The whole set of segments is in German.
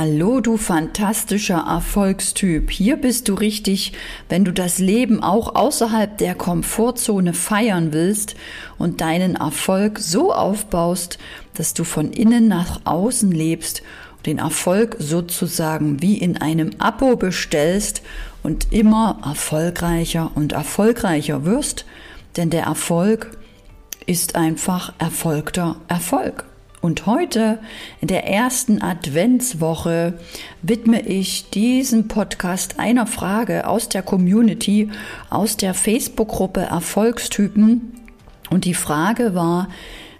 Hallo, du fantastischer Erfolgstyp. Hier bist du richtig, wenn du das Leben auch außerhalb der Komfortzone feiern willst und deinen Erfolg so aufbaust, dass du von innen nach außen lebst, den Erfolg sozusagen wie in einem Abo bestellst und immer erfolgreicher und erfolgreicher wirst, denn der Erfolg ist einfach erfolgter Erfolg. Und heute, in der ersten Adventswoche, widme ich diesen Podcast einer Frage aus der Community, aus der Facebook-Gruppe Erfolgstypen. Und die Frage war,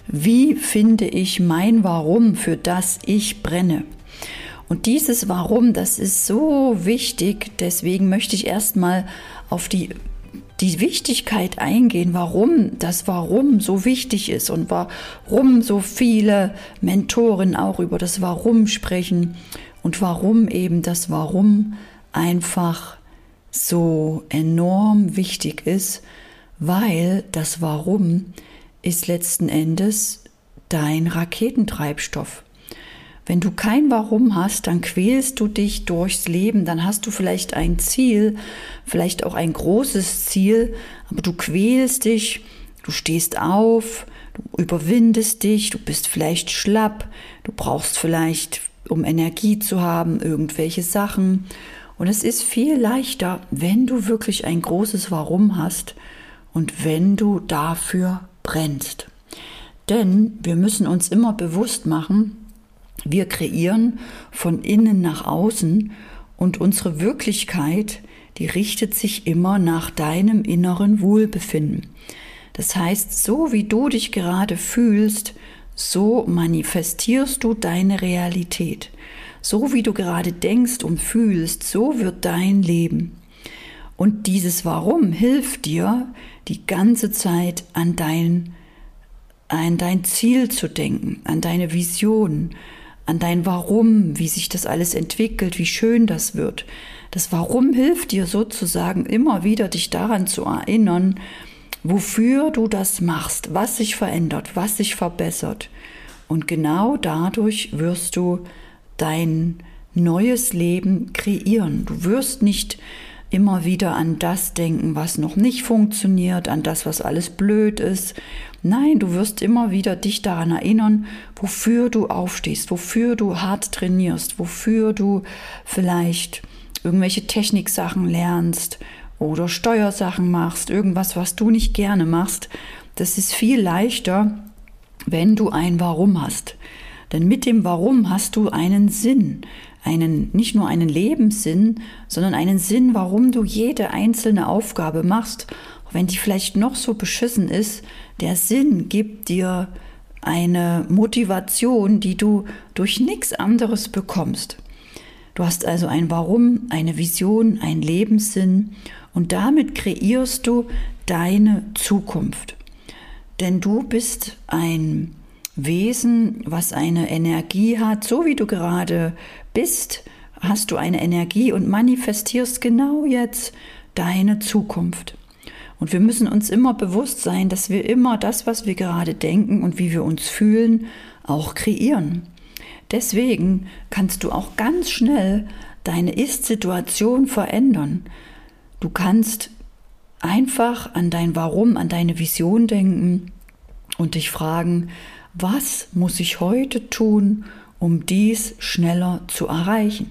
wie finde ich mein Warum, für das ich brenne? Und dieses Warum, das ist so wichtig. Deswegen möchte ich erstmal auf die die Wichtigkeit eingehen, warum das Warum so wichtig ist und warum so viele Mentoren auch über das Warum sprechen und warum eben das Warum einfach so enorm wichtig ist, weil das Warum ist letzten Endes dein Raketentreibstoff. Wenn du kein Warum hast, dann quälst du dich durchs Leben, dann hast du vielleicht ein Ziel, vielleicht auch ein großes Ziel, aber du quälst dich, du stehst auf, du überwindest dich, du bist vielleicht schlapp, du brauchst vielleicht, um Energie zu haben, irgendwelche Sachen. Und es ist viel leichter, wenn du wirklich ein großes Warum hast und wenn du dafür brennst. Denn wir müssen uns immer bewusst machen, wir kreieren von innen nach außen und unsere Wirklichkeit, die richtet sich immer nach deinem inneren Wohlbefinden. Das heißt, so wie du dich gerade fühlst, so manifestierst du deine Realität. So wie du gerade denkst und fühlst, so wird dein Leben. Und dieses Warum hilft dir, die ganze Zeit an dein, an dein Ziel zu denken, an deine Vision, an dein Warum, wie sich das alles entwickelt, wie schön das wird. Das Warum hilft dir sozusagen immer wieder, dich daran zu erinnern, wofür du das machst, was sich verändert, was sich verbessert. Und genau dadurch wirst du dein neues Leben kreieren. Du wirst nicht immer wieder an das denken, was noch nicht funktioniert, an das, was alles blöd ist. Nein, du wirst immer wieder dich daran erinnern, wofür du aufstehst, wofür du hart trainierst, wofür du vielleicht irgendwelche Techniksachen lernst oder Steuersachen machst, irgendwas, was du nicht gerne machst. Das ist viel leichter, wenn du ein Warum hast. Denn mit dem Warum hast du einen Sinn einen, nicht nur einen Lebenssinn, sondern einen Sinn, warum du jede einzelne Aufgabe machst, auch wenn die vielleicht noch so beschissen ist. Der Sinn gibt dir eine Motivation, die du durch nichts anderes bekommst. Du hast also ein Warum, eine Vision, einen Lebenssinn und damit kreierst du deine Zukunft. Denn du bist ein Wesen, was eine Energie hat, so wie du gerade bist, hast du eine Energie und manifestierst genau jetzt deine Zukunft. Und wir müssen uns immer bewusst sein, dass wir immer das, was wir gerade denken und wie wir uns fühlen, auch kreieren. Deswegen kannst du auch ganz schnell deine Ist-Situation verändern. Du kannst einfach an dein Warum, an deine Vision denken und dich fragen, was muss ich heute tun, um dies schneller zu erreichen?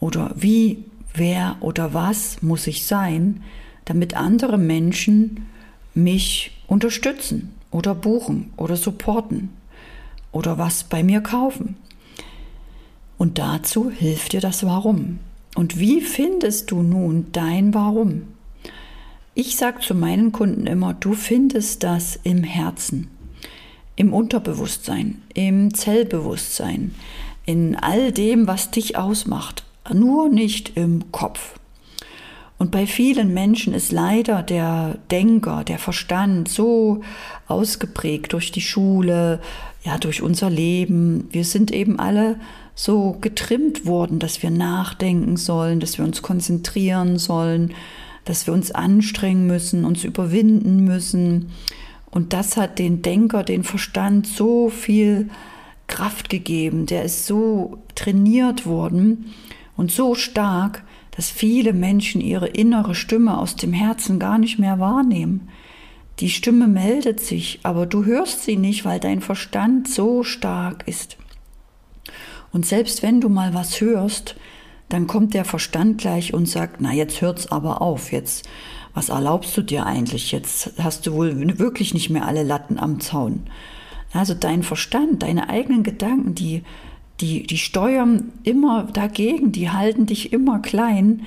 Oder wie, wer oder was muss ich sein, damit andere Menschen mich unterstützen oder buchen oder supporten oder was bei mir kaufen? Und dazu hilft dir das Warum. Und wie findest du nun dein Warum? Ich sage zu meinen Kunden immer, du findest das im Herzen im Unterbewusstsein, im Zellbewusstsein, in all dem, was dich ausmacht, nur nicht im Kopf. Und bei vielen Menschen ist leider der Denker, der Verstand so ausgeprägt durch die Schule, ja, durch unser Leben. Wir sind eben alle so getrimmt worden, dass wir nachdenken sollen, dass wir uns konzentrieren sollen, dass wir uns anstrengen müssen, uns überwinden müssen, und das hat den Denker, den Verstand so viel Kraft gegeben, der ist so trainiert worden und so stark, dass viele Menschen ihre innere Stimme aus dem Herzen gar nicht mehr wahrnehmen. Die Stimme meldet sich, aber du hörst sie nicht, weil dein Verstand so stark ist. Und selbst wenn du mal was hörst, dann kommt der Verstand gleich und sagt, na jetzt hört's aber auf, jetzt was erlaubst du dir eigentlich? Jetzt hast du wohl wirklich nicht mehr alle Latten am Zaun. Also dein Verstand, deine eigenen Gedanken, die die, die steuern immer dagegen, die halten dich immer klein,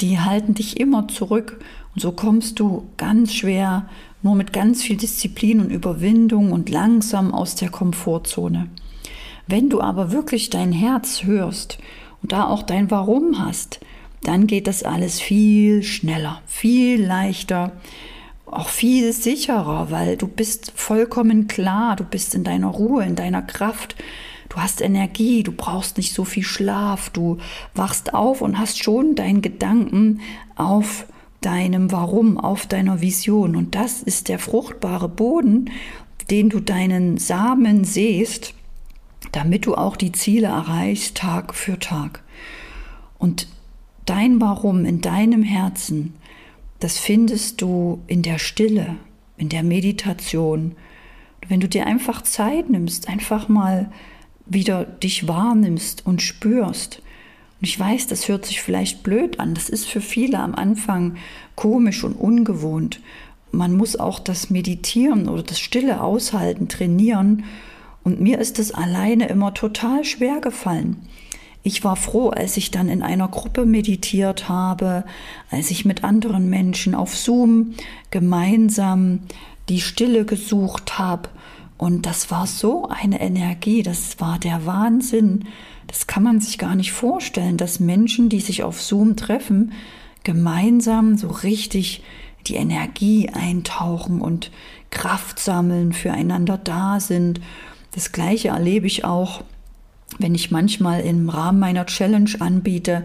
die halten dich immer zurück. Und so kommst du ganz schwer, nur mit ganz viel Disziplin und Überwindung und langsam aus der Komfortzone. Wenn du aber wirklich dein Herz hörst und da auch dein Warum hast, dann geht das alles viel schneller, viel leichter, auch viel sicherer, weil du bist vollkommen klar, du bist in deiner Ruhe, in deiner Kraft, Du hast Energie, du brauchst nicht so viel Schlaf, du wachst auf und hast schon deinen Gedanken auf deinem Warum, auf deiner Vision. Und das ist der fruchtbare Boden, den du deinen Samen sähst, damit du auch die Ziele erreichst, Tag für Tag. Und dein Warum in deinem Herzen, das findest du in der Stille, in der Meditation. Wenn du dir einfach Zeit nimmst, einfach mal wieder dich wahrnimmst und spürst. Und ich weiß, das hört sich vielleicht blöd an. Das ist für viele am Anfang komisch und ungewohnt. Man muss auch das Meditieren oder das Stille aushalten, trainieren. Und mir ist es alleine immer total schwer gefallen. Ich war froh, als ich dann in einer Gruppe meditiert habe, als ich mit anderen Menschen auf Zoom gemeinsam die Stille gesucht habe und das war so eine Energie, das war der Wahnsinn. Das kann man sich gar nicht vorstellen, dass Menschen, die sich auf Zoom treffen, gemeinsam so richtig die Energie eintauchen und Kraft sammeln, füreinander da sind. Das gleiche erlebe ich auch, wenn ich manchmal im Rahmen meiner Challenge anbiete,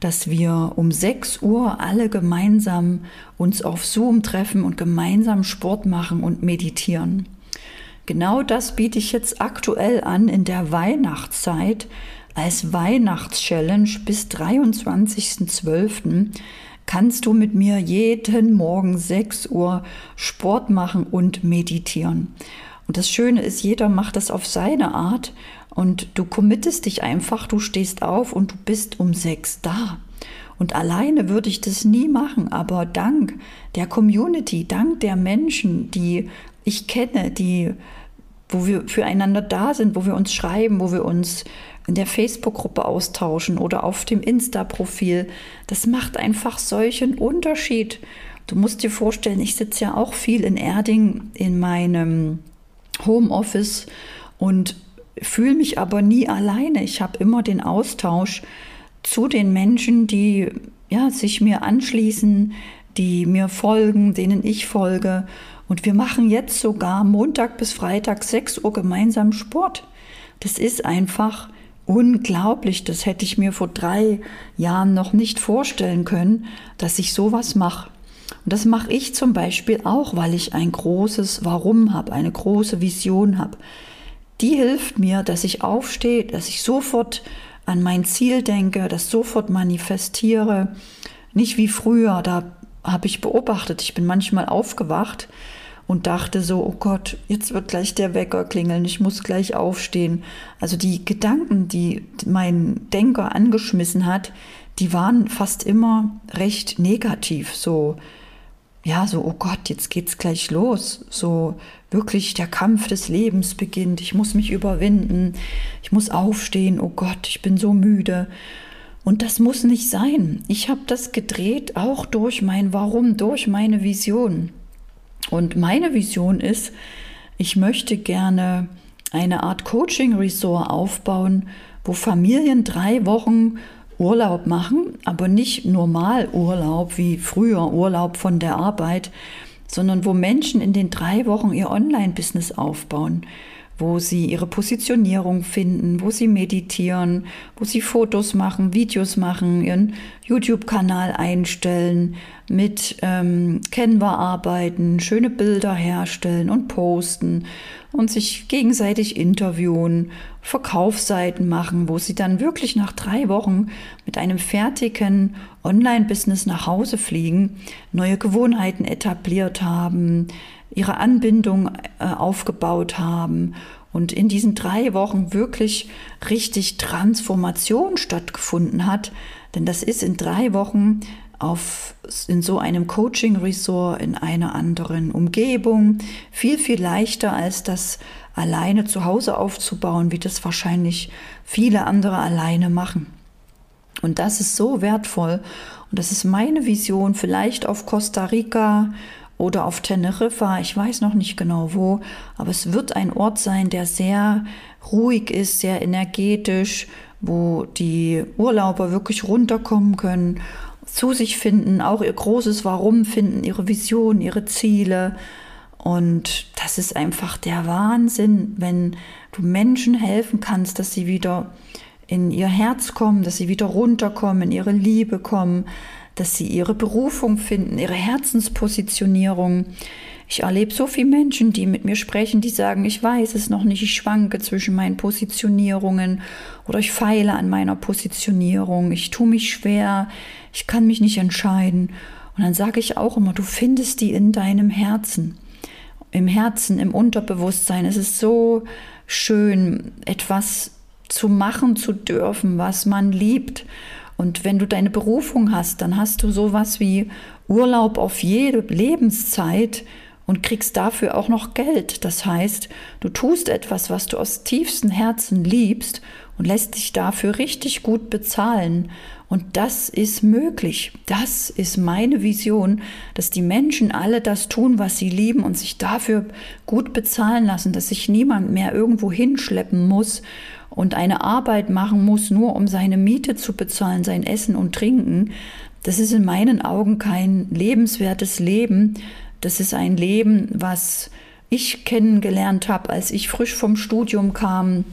dass wir um 6 Uhr alle gemeinsam uns auf Zoom treffen und gemeinsam Sport machen und meditieren. Genau das biete ich jetzt aktuell an in der Weihnachtszeit als Weihnachtschallenge bis 23.12. kannst du mit mir jeden Morgen 6 Uhr Sport machen und meditieren. Und das Schöne ist, jeder macht das auf seine Art und du committest dich einfach, du stehst auf und du bist um 6 da. Und alleine würde ich das nie machen, aber dank der Community, dank der Menschen, die ich kenne, die wo wir füreinander da sind, wo wir uns schreiben, wo wir uns in der Facebook-Gruppe austauschen oder auf dem Insta-Profil. Das macht einfach solchen Unterschied. Du musst dir vorstellen, ich sitze ja auch viel in Erding in meinem Homeoffice und fühle mich aber nie alleine. Ich habe immer den Austausch zu den Menschen, die ja, sich mir anschließen, die mir folgen, denen ich folge. Und wir machen jetzt sogar Montag bis Freitag 6 Uhr gemeinsam Sport. Das ist einfach unglaublich. Das hätte ich mir vor drei Jahren noch nicht vorstellen können, dass ich sowas mache. Und das mache ich zum Beispiel auch, weil ich ein großes Warum habe, eine große Vision habe. Die hilft mir, dass ich aufstehe, dass ich sofort an mein Ziel denke, das sofort manifestiere. Nicht wie früher, da habe ich beobachtet. Ich bin manchmal aufgewacht und dachte so, oh Gott, jetzt wird gleich der Wecker klingeln, ich muss gleich aufstehen. Also die Gedanken, die mein Denker angeschmissen hat, die waren fast immer recht negativ. So, ja, so, oh Gott, jetzt geht's gleich los. So wirklich der Kampf des Lebens beginnt. Ich muss mich überwinden. Ich muss aufstehen. Oh Gott, ich bin so müde. Und das muss nicht sein. Ich habe das gedreht, auch durch mein Warum, durch meine Vision. Und meine Vision ist, ich möchte gerne eine Art Coaching-Resort aufbauen, wo Familien drei Wochen Urlaub machen, aber nicht normal Urlaub wie früher Urlaub von der Arbeit, sondern wo Menschen in den drei Wochen ihr Online-Business aufbauen, wo sie ihre Positionierung finden, wo sie meditieren, wo sie Fotos machen, Videos machen, ihren YouTube-Kanal einstellen, mit ähm, Canva arbeiten, schöne Bilder herstellen und posten und sich gegenseitig interviewen, Verkaufsseiten machen, wo sie dann wirklich nach drei Wochen mit einem fertigen Online-Business nach Hause fliegen, neue Gewohnheiten etabliert haben, ihre Anbindung äh, aufgebaut haben und in diesen drei Wochen wirklich richtig Transformation stattgefunden hat. Denn das ist in drei Wochen auf, in so einem Coaching-Resort in einer anderen Umgebung viel, viel leichter als das alleine zu Hause aufzubauen, wie das wahrscheinlich viele andere alleine machen. Und das ist so wertvoll. Und das ist meine Vision, vielleicht auf Costa Rica oder auf Teneriffa, ich weiß noch nicht genau wo, aber es wird ein Ort sein, der sehr ruhig ist, sehr energetisch, wo die Urlauber wirklich runterkommen können zu sich finden, auch ihr großes Warum finden, ihre Vision, ihre Ziele. Und das ist einfach der Wahnsinn, wenn du Menschen helfen kannst, dass sie wieder in ihr Herz kommen, dass sie wieder runterkommen, in ihre Liebe kommen, dass sie ihre Berufung finden, ihre Herzenspositionierung. Ich erlebe so viele Menschen, die mit mir sprechen, die sagen, ich weiß es noch nicht, ich schwanke zwischen meinen Positionierungen oder ich feile an meiner Positionierung, ich tue mich schwer, ich kann mich nicht entscheiden. Und dann sage ich auch immer, du findest die in deinem Herzen. Im Herzen, im Unterbewusstsein. Es ist so schön, etwas zu machen zu dürfen, was man liebt. Und wenn du deine Berufung hast, dann hast du sowas wie Urlaub auf jede Lebenszeit und kriegst dafür auch noch Geld. Das heißt, du tust etwas, was du aus tiefstem Herzen liebst und lässt dich dafür richtig gut bezahlen. Und das ist möglich. Das ist meine Vision, dass die Menschen alle das tun, was sie lieben und sich dafür gut bezahlen lassen, dass sich niemand mehr irgendwo hinschleppen muss und eine Arbeit machen muss, nur um seine Miete zu bezahlen, sein Essen und Trinken. Das ist in meinen Augen kein lebenswertes Leben, das ist ein Leben, was ich kennengelernt habe, als ich frisch vom Studium kam.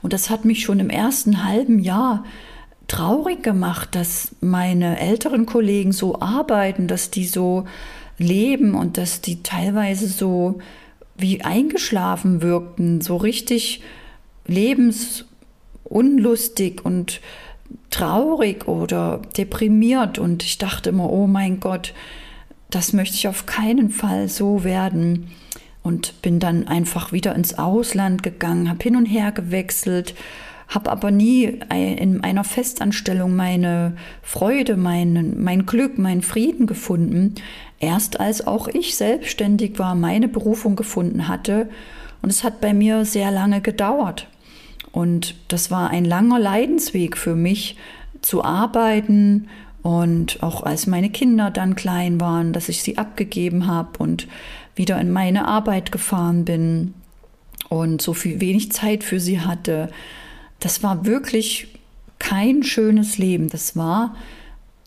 Und das hat mich schon im ersten halben Jahr traurig gemacht, dass meine älteren Kollegen so arbeiten, dass die so leben und dass die teilweise so wie eingeschlafen wirkten, so richtig lebensunlustig und traurig oder deprimiert. Und ich dachte immer, oh mein Gott, das möchte ich auf keinen Fall so werden. Und bin dann einfach wieder ins Ausland gegangen, habe hin und her gewechselt, habe aber nie in einer Festanstellung meine Freude, mein, mein Glück, meinen Frieden gefunden. Erst als auch ich selbstständig war, meine Berufung gefunden hatte. Und es hat bei mir sehr lange gedauert. Und das war ein langer Leidensweg für mich, zu arbeiten, und auch als meine Kinder dann klein waren, dass ich sie abgegeben habe und wieder in meine Arbeit gefahren bin und so viel wenig Zeit für sie hatte. Das war wirklich kein schönes Leben. Das war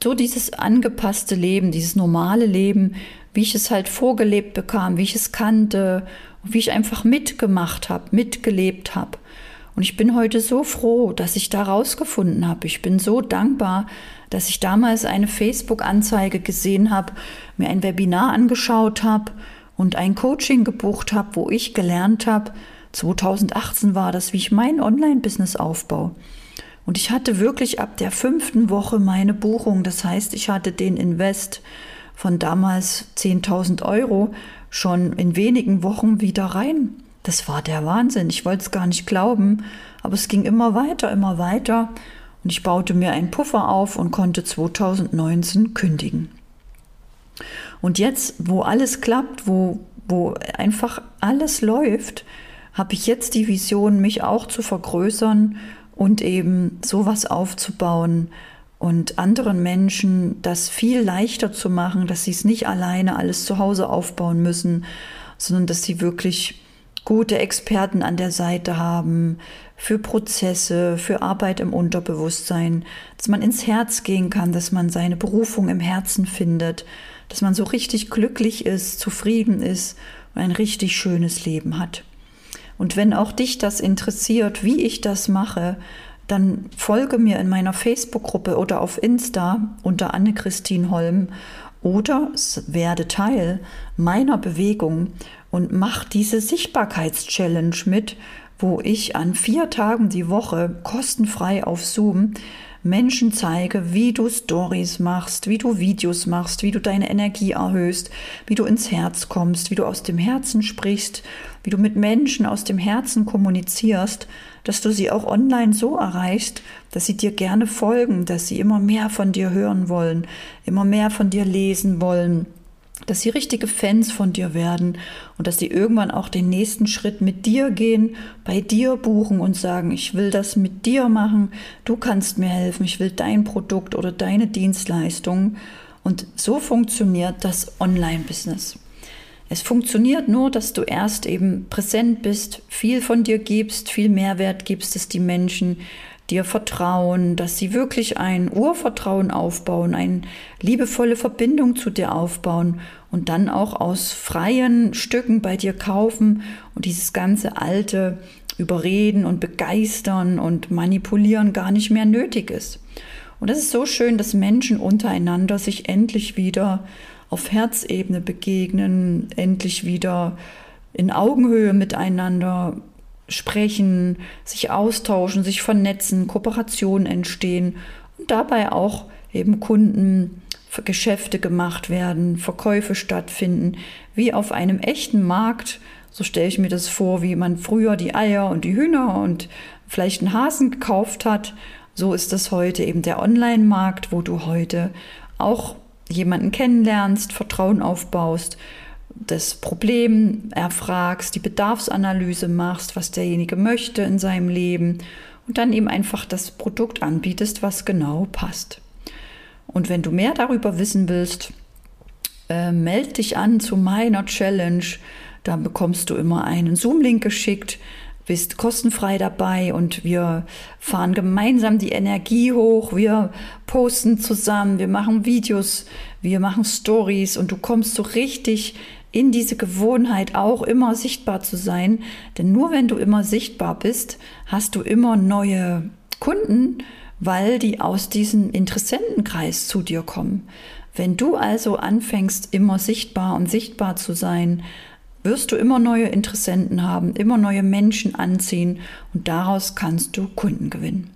so dieses angepasste Leben, dieses normale Leben, wie ich es halt vorgelebt bekam, wie ich es kannte, wie ich einfach mitgemacht habe, mitgelebt habe. Und ich bin heute so froh, dass ich da rausgefunden habe. Ich bin so dankbar, dass ich damals eine Facebook-Anzeige gesehen habe, mir ein Webinar angeschaut habe und ein Coaching gebucht habe, wo ich gelernt habe, 2018 war das, wie ich mein Online-Business aufbaue. Und ich hatte wirklich ab der fünften Woche meine Buchung. Das heißt, ich hatte den Invest von damals 10.000 Euro schon in wenigen Wochen wieder rein. Das war der Wahnsinn. Ich wollte es gar nicht glauben, aber es ging immer weiter, immer weiter. Und ich baute mir einen Puffer auf und konnte 2019 kündigen. Und jetzt, wo alles klappt, wo, wo einfach alles läuft, habe ich jetzt die Vision, mich auch zu vergrößern und eben sowas aufzubauen und anderen Menschen das viel leichter zu machen, dass sie es nicht alleine alles zu Hause aufbauen müssen, sondern dass sie wirklich gute Experten an der Seite haben für Prozesse, für Arbeit im Unterbewusstsein, dass man ins Herz gehen kann, dass man seine Berufung im Herzen findet, dass man so richtig glücklich ist, zufrieden ist und ein richtig schönes Leben hat. Und wenn auch dich das interessiert, wie ich das mache, dann folge mir in meiner Facebook-Gruppe oder auf Insta unter Anne-Christine Holm oder werde Teil meiner Bewegung und mach diese Sichtbarkeitschallenge mit, wo ich an vier Tagen die Woche kostenfrei auf Zoom Menschen zeige, wie du Stories machst, wie du Videos machst, wie du deine Energie erhöhst, wie du ins Herz kommst, wie du aus dem Herzen sprichst, wie du mit Menschen aus dem Herzen kommunizierst, dass du sie auch online so erreichst, dass sie dir gerne folgen, dass sie immer mehr von dir hören wollen, immer mehr von dir lesen wollen, dass sie richtige Fans von dir werden und dass sie irgendwann auch den nächsten Schritt mit dir gehen, bei dir buchen und sagen, ich will das mit dir machen, du kannst mir helfen, ich will dein Produkt oder deine Dienstleistung. Und so funktioniert das Online-Business. Es funktioniert nur, dass du erst eben präsent bist, viel von dir gibst, viel Mehrwert gibst es die Menschen, dir vertrauen, dass sie wirklich ein Urvertrauen aufbauen, eine liebevolle Verbindung zu dir aufbauen und dann auch aus freien Stücken bei dir kaufen und dieses ganze alte Überreden und Begeistern und Manipulieren gar nicht mehr nötig ist. Und es ist so schön, dass Menschen untereinander sich endlich wieder auf Herzebene begegnen, endlich wieder in Augenhöhe miteinander sprechen, sich austauschen, sich vernetzen, Kooperationen entstehen und dabei auch eben Kunden, Geschäfte gemacht werden, Verkäufe stattfinden, wie auf einem echten Markt. So stelle ich mir das vor, wie man früher die Eier und die Hühner und vielleicht einen Hasen gekauft hat. So ist das heute eben der Online-Markt, wo du heute auch jemanden kennenlernst, Vertrauen aufbaust das Problem erfragst, die Bedarfsanalyse machst, was derjenige möchte in seinem Leben und dann ihm einfach das Produkt anbietest, was genau passt. Und wenn du mehr darüber wissen willst, äh, melde dich an zu meiner Challenge. Da bekommst du immer einen Zoom-Link geschickt, bist kostenfrei dabei und wir fahren gemeinsam die Energie hoch. Wir posten zusammen, wir machen Videos, wir machen Stories und du kommst so richtig in diese Gewohnheit auch immer sichtbar zu sein. Denn nur wenn du immer sichtbar bist, hast du immer neue Kunden, weil die aus diesem Interessentenkreis zu dir kommen. Wenn du also anfängst, immer sichtbar und sichtbar zu sein, wirst du immer neue Interessenten haben, immer neue Menschen anziehen und daraus kannst du Kunden gewinnen.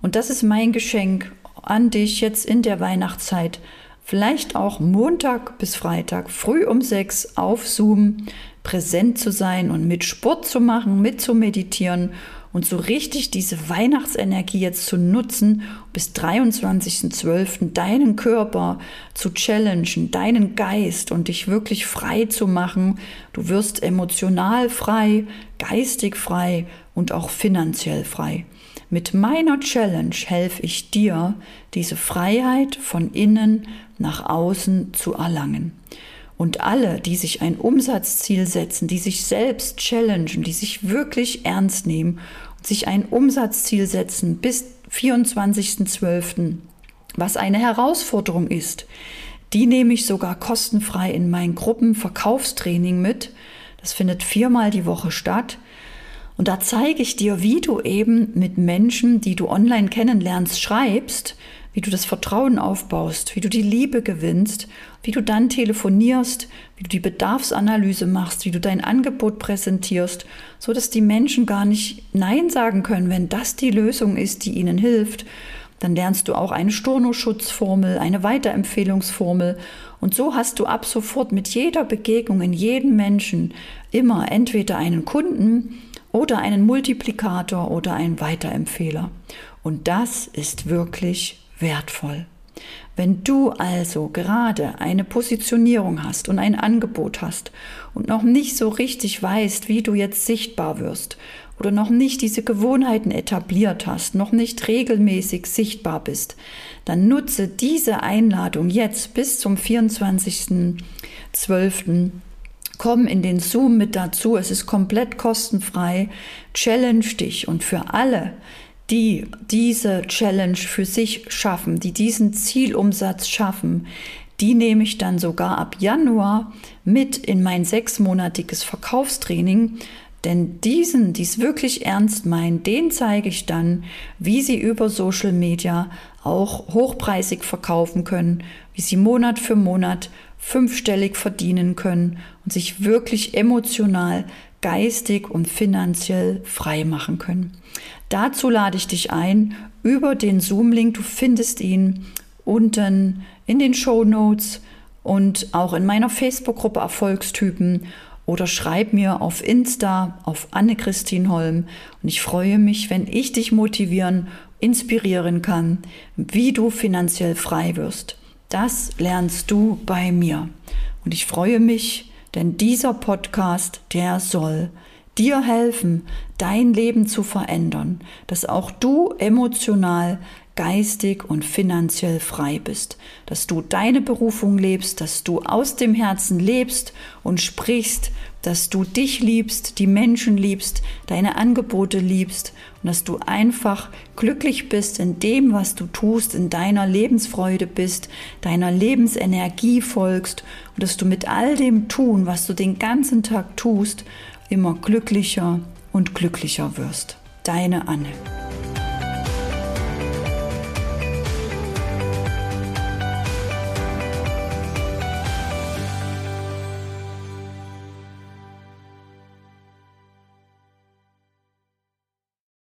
Und das ist mein Geschenk an dich jetzt in der Weihnachtszeit vielleicht auch Montag bis Freitag früh um sechs auf Zoom präsent zu sein und mit Sport zu machen, mit zu meditieren und so richtig diese Weihnachtsenergie jetzt zu nutzen, bis 23.12. deinen Körper zu challengen, deinen Geist und dich wirklich frei zu machen. Du wirst emotional frei, geistig frei und auch finanziell frei. Mit meiner Challenge helfe ich dir, diese Freiheit von innen nach außen zu erlangen. Und alle, die sich ein Umsatzziel setzen, die sich selbst challengen, die sich wirklich ernst nehmen und sich ein Umsatzziel setzen bis 24.12., was eine Herausforderung ist, die nehme ich sogar kostenfrei in mein Gruppenverkaufstraining mit. Das findet viermal die Woche statt. Und da zeige ich dir, wie du eben mit Menschen, die du online kennenlernst, schreibst, wie du das Vertrauen aufbaust, wie du die Liebe gewinnst, wie du dann telefonierst, wie du die Bedarfsanalyse machst, wie du dein Angebot präsentierst, so dass die Menschen gar nicht Nein sagen können, wenn das die Lösung ist, die ihnen hilft. Dann lernst du auch eine Stornoschutzformel, eine Weiterempfehlungsformel und so hast du ab sofort mit jeder Begegnung in jedem Menschen immer entweder einen Kunden, oder einen Multiplikator oder einen Weiterempfehler. Und das ist wirklich wertvoll. Wenn du also gerade eine Positionierung hast und ein Angebot hast und noch nicht so richtig weißt, wie du jetzt sichtbar wirst oder noch nicht diese Gewohnheiten etabliert hast, noch nicht regelmäßig sichtbar bist, dann nutze diese Einladung jetzt bis zum 24.12 Komm in den Zoom mit dazu. Es ist komplett kostenfrei. Challenge dich. Und für alle, die diese Challenge für sich schaffen, die diesen Zielumsatz schaffen, die nehme ich dann sogar ab Januar mit in mein sechsmonatiges Verkaufstraining. Denn diesen, die es wirklich ernst meinen, den zeige ich dann, wie sie über Social Media auch hochpreisig verkaufen können, wie sie Monat für Monat fünfstellig verdienen können und sich wirklich emotional, geistig und finanziell frei machen können. Dazu lade ich dich ein über den Zoom-Link. Du findest ihn unten in den Show Notes und auch in meiner Facebook-Gruppe Erfolgstypen oder schreib mir auf Insta auf Anne-Christine Holm und ich freue mich, wenn ich dich motivieren, inspirieren kann, wie du finanziell frei wirst. Das lernst du bei mir. Und ich freue mich, denn dieser Podcast, der soll dir helfen, dein Leben zu verändern, dass auch du emotional geistig und finanziell frei bist, dass du deine Berufung lebst, dass du aus dem Herzen lebst und sprichst, dass du dich liebst, die Menschen liebst, deine Angebote liebst und dass du einfach glücklich bist in dem, was du tust, in deiner Lebensfreude bist, deiner Lebensenergie folgst und dass du mit all dem tun, was du den ganzen Tag tust, immer glücklicher und glücklicher wirst. Deine Anne.